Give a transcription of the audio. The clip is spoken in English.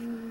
Mm.